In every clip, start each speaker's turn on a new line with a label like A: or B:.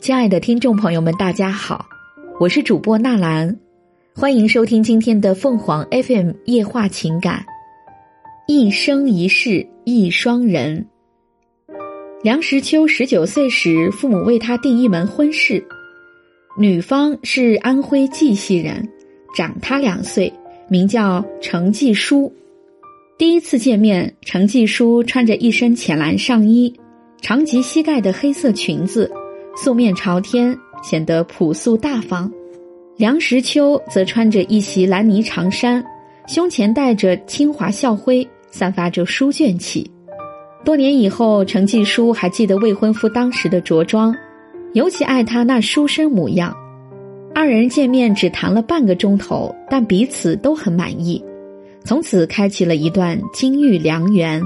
A: 亲爱的听众朋友们，大家好，我是主播纳兰，欢迎收听今天的凤凰 FM 夜话情感。一生一世一双人。梁实秋十九岁时，父母为他定一门婚事，女方是安徽绩溪人，长他两岁，名叫程继书。第一次见面，程继书穿着一身浅蓝上衣，长及膝盖的黑色裙子，素面朝天，显得朴素大方。梁实秋则穿着一袭蓝呢长衫，胸前带着清华校徽，散发着书卷气。多年以后，程继书还记得未婚夫当时的着装，尤其爱他那书生模样。二人见面只谈了半个钟头，但彼此都很满意。从此开启了一段金玉良缘。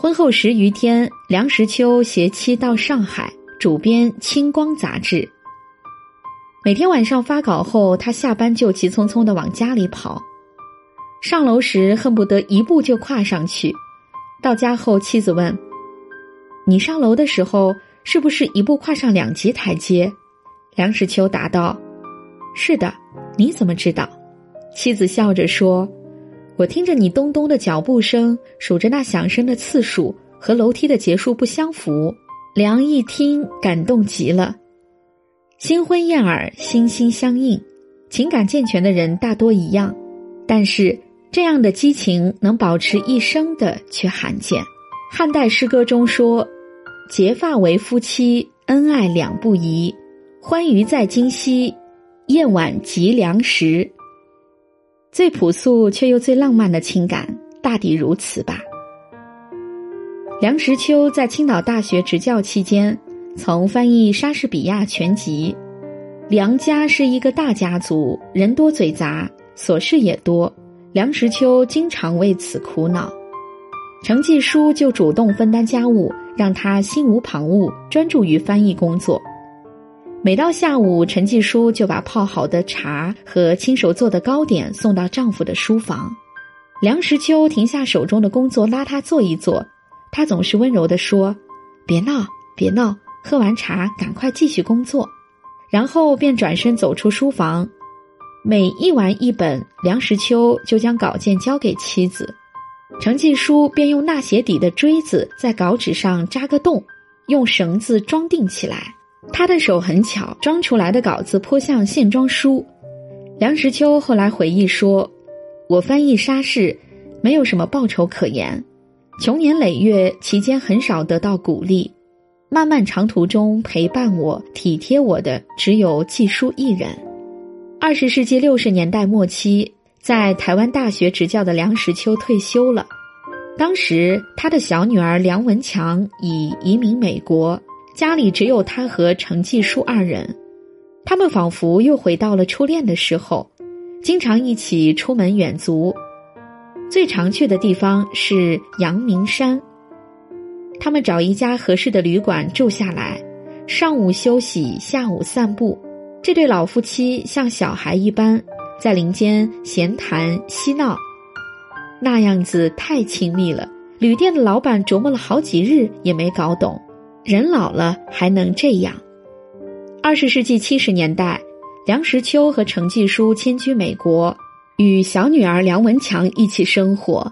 A: 婚后十余天，梁实秋携妻到上海主编《青光》杂志。每天晚上发稿后，他下班就急匆匆的往家里跑，上楼时恨不得一步就跨上去。到家后，妻子问：“你上楼的时候是不是一步跨上两级台阶？”梁实秋答道：“是的。”你怎么知道？妻子笑着说：“我听着你咚咚的脚步声，数着那响声的次数和楼梯的结束不相符。”梁一听，感动极了。新婚燕尔，心心相印，情感健全的人大多一样，但是这样的激情能保持一生的却罕见。汉代诗歌中说：“结发为夫妻，恩爱两不疑。欢愉在今夕，夜晚及良时。”最朴素却又最浪漫的情感，大抵如此吧。梁实秋在青岛大学执教期间，曾翻译莎士比亚全集。梁家是一个大家族，人多嘴杂，琐事也多。梁实秋经常为此苦恼，程继书就主动分担家务，让他心无旁骛，专注于翻译工作。每到下午，陈继书就把泡好的茶和亲手做的糕点送到丈夫的书房。梁实秋停下手中的工作，拉他坐一坐。他总是温柔地说：“别闹，别闹，喝完茶赶快继续工作。”然后便转身走出书房。每译完一本，梁实秋就将稿件交给妻子，程继书便用纳鞋底的锥子在稿纸上扎个洞，用绳子装订起来。他的手很巧，装出来的稿子颇像线装书。梁实秋后来回忆说：“我翻译莎士，没有什么报酬可言，穷年累月期间很少得到鼓励。漫漫长途中陪伴我、体贴我的只有季书一人。”二十世纪六十年代末期，在台湾大学执教的梁实秋退休了。当时他的小女儿梁文强已移民美国。家里只有他和程继书二人，他们仿佛又回到了初恋的时候，经常一起出门远足，最常去的地方是阳明山。他们找一家合适的旅馆住下来，上午休息，下午散步。这对老夫妻像小孩一般，在林间闲谈嬉闹，那样子太亲密了。旅店的老板琢磨了好几日，也没搞懂。人老了还能这样？二十世纪七十年代，梁实秋和程继书迁居美国，与小女儿梁文强一起生活。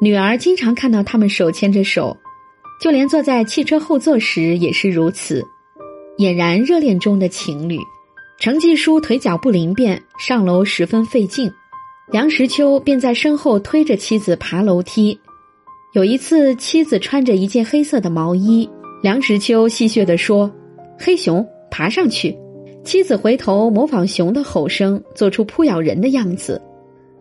A: 女儿经常看到他们手牵着手，就连坐在汽车后座时也是如此，俨然热恋中的情侣。程继书腿脚不灵便，上楼十分费劲，梁实秋便在身后推着妻子爬楼梯。有一次，妻子穿着一件黑色的毛衣。梁实秋戏谑地说：“黑熊爬上去。”妻子回头模仿熊的吼声，做出扑咬人的样子。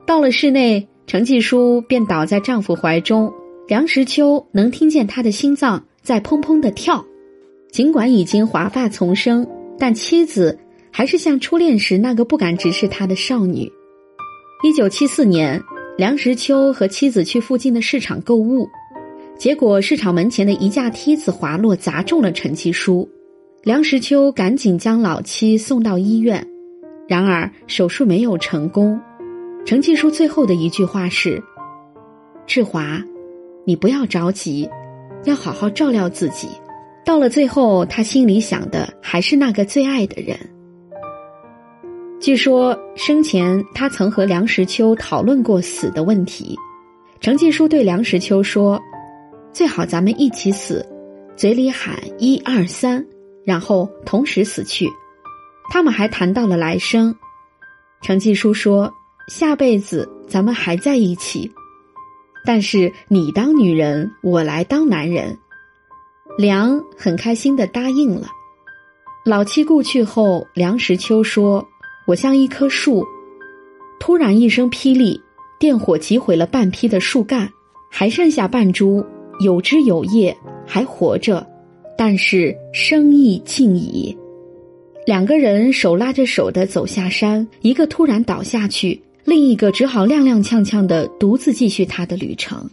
A: 到了室内，程继书便倒在丈夫怀中。梁实秋能听见他的心脏在砰砰的跳。尽管已经华发丛生，但妻子还是像初恋时那个不敢直视他的少女。一九七四年，梁实秋和妻子去附近的市场购物。结果，市场门前的一架梯子滑落，砸中了陈继书。梁实秋赶紧将老妻送到医院，然而手术没有成功。陈继书最后的一句话是：“志华，你不要着急，要好好照料自己。”到了最后，他心里想的还是那个最爱的人。据说生前他曾和梁实秋讨论过死的问题。程继书对梁实秋说：“最好咱们一起死，嘴里喊一二三，然后同时死去。”他们还谈到了来生。程继书说：“下辈子咱们还在一起，但是你当女人，我来当男人。”梁很开心的答应了。老妻故去后，梁实秋说：“我像一棵树，突然一声霹雳。”电火击毁了半批的树干，还剩下半株有枝有叶，还活着，但是生意尽矣。两个人手拉着手的走下山，一个突然倒下去，另一个只好踉踉跄跄的独自继续他的旅程。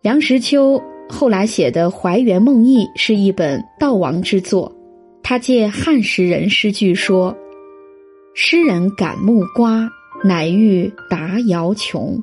A: 梁实秋后来写的《怀园梦忆》是一本悼亡之作，他借汉时人诗句说：“诗人感木瓜。”乃欲达瑶琼。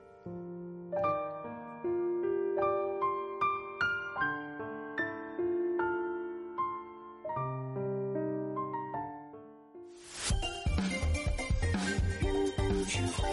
A: 学会。